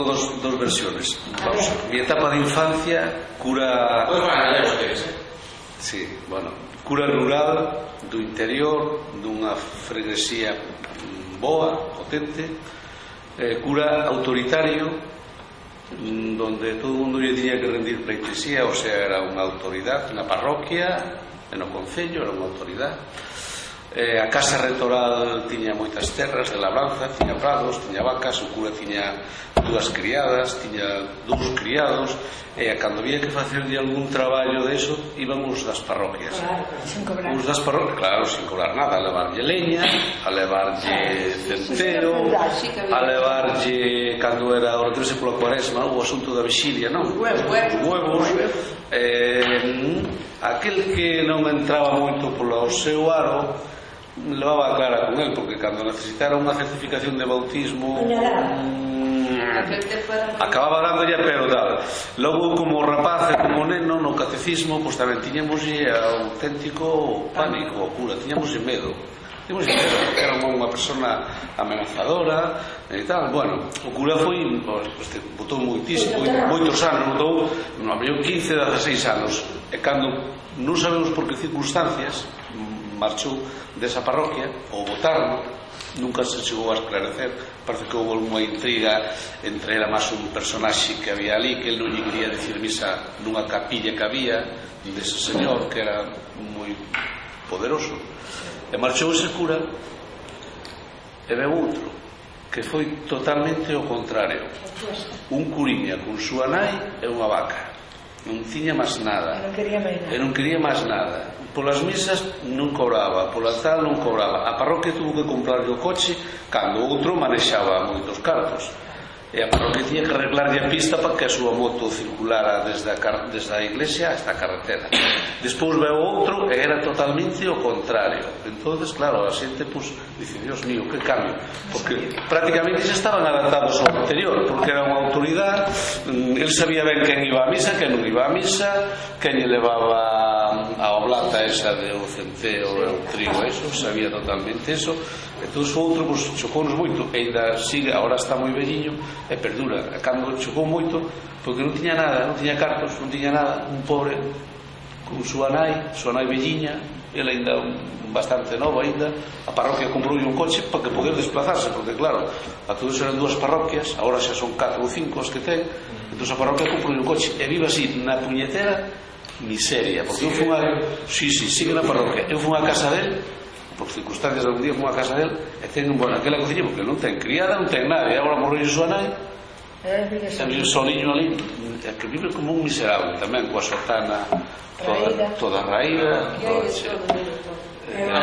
Dos, dos versiones. Vamos, mi etapa de infancia cura. Pues? Sí, bueno. Cura rural do interior, dunha freguesía boa, potente, eh, cura autoritario, mm, donde todo o mundo lle tiña que rendir pleitesía, o sea, era unha autoridade na parroquia, no concello, era unha autoridade Eh, a casa rectoral tiña moitas terras de labranza, tiña prados, tiña vacas, o cura tiña dúas criadas, tiña dous criados, e eh, cando había que facer de algún traballo deso, íbamos das parroquias. Claro, sin cobrar. Os das parroquias, claro, sin cobrar nada, a levarlle leña, a levarlle centeo, a levarlle, cando era o retrese pola cuaresma, o asunto da vixilia, non? Huevos, huevos. Eh, aquel que non entraba moito polo seu aro, levaba a cara con el porque cando necesitara unha certificación de bautismo mmm, acababa dándolle pero tal. Logo como rapaz e como neno no catecismo pois pues, tamén tiñamos auténtico pánico cura, tiñamos medo. Tiñamos medo porque era unha persona amenazadora e tal. Bueno, o cura foi, pues, botou moitísimo, moitos anos, botou, no, abriu 15, 16 anos. E cando non sabemos por que circunstancias, marchou desa parroquia ou votaron nunca se chegou a esclarecer parece que houve unha intriga entre ela máis un personaxe que había ali que ele non lle quería decir misa nunha capilla que había dese señor que era moi poderoso e marchou ese cura e veu outro que foi totalmente o contrario. Un curiña con súa nai e unha vaca non tiña máis nada. Non quería máis nada. Non quería máis nada. Polas misas non cobraba, pola tal non cobraba. A parroquia tuvo que comprarlle o coche cando outro manexaba moitos cartos. E a parroquia tiña que arreglarlle a pista para que a súa moto circulara desde a, car desde a iglesia hasta a carretera. Despois veo outro e era totalmente o contrario. entonces claro, a xente pues, dice, Dios mío, que cambio. Porque prácticamente se estaban adaptados ao anterior, porque era unha el sabía ben quen iba a misa, quen non iba a misa, quen lle levaba mm, a oblata esa de o centeo, o trigo, eso, sabía totalmente eso. Entón, o outro, pois, chocounos moito, e ainda sigue, agora está moi velliño, e perdura. E cando chocou moito, porque non tiña nada, non tiña cartos, non tiña nada, un pobre con súa nai, súa nai velliña, ela ainda un, bastante nova ainda, a parroquia comprou un coche para que poder desplazarse, porque claro, a todos eran dúas parroquias, agora xa son 4 ou 5 as que ten, entón a parroquia comprou un coche, e vive así na puñetera miseria, porque sí, eu fui a... Sí, sí, sigue na parroquia, eu fui a casa del, por circunstancias algún día fui a casa del, e ten, bueno, aquela cociña, porque non ten criada, non ten nada, e agora morreu súa nai, Sempre un soliño ali, que vive como un miserable tamén, coa sotana toda, toda raída, toda, toda, toda,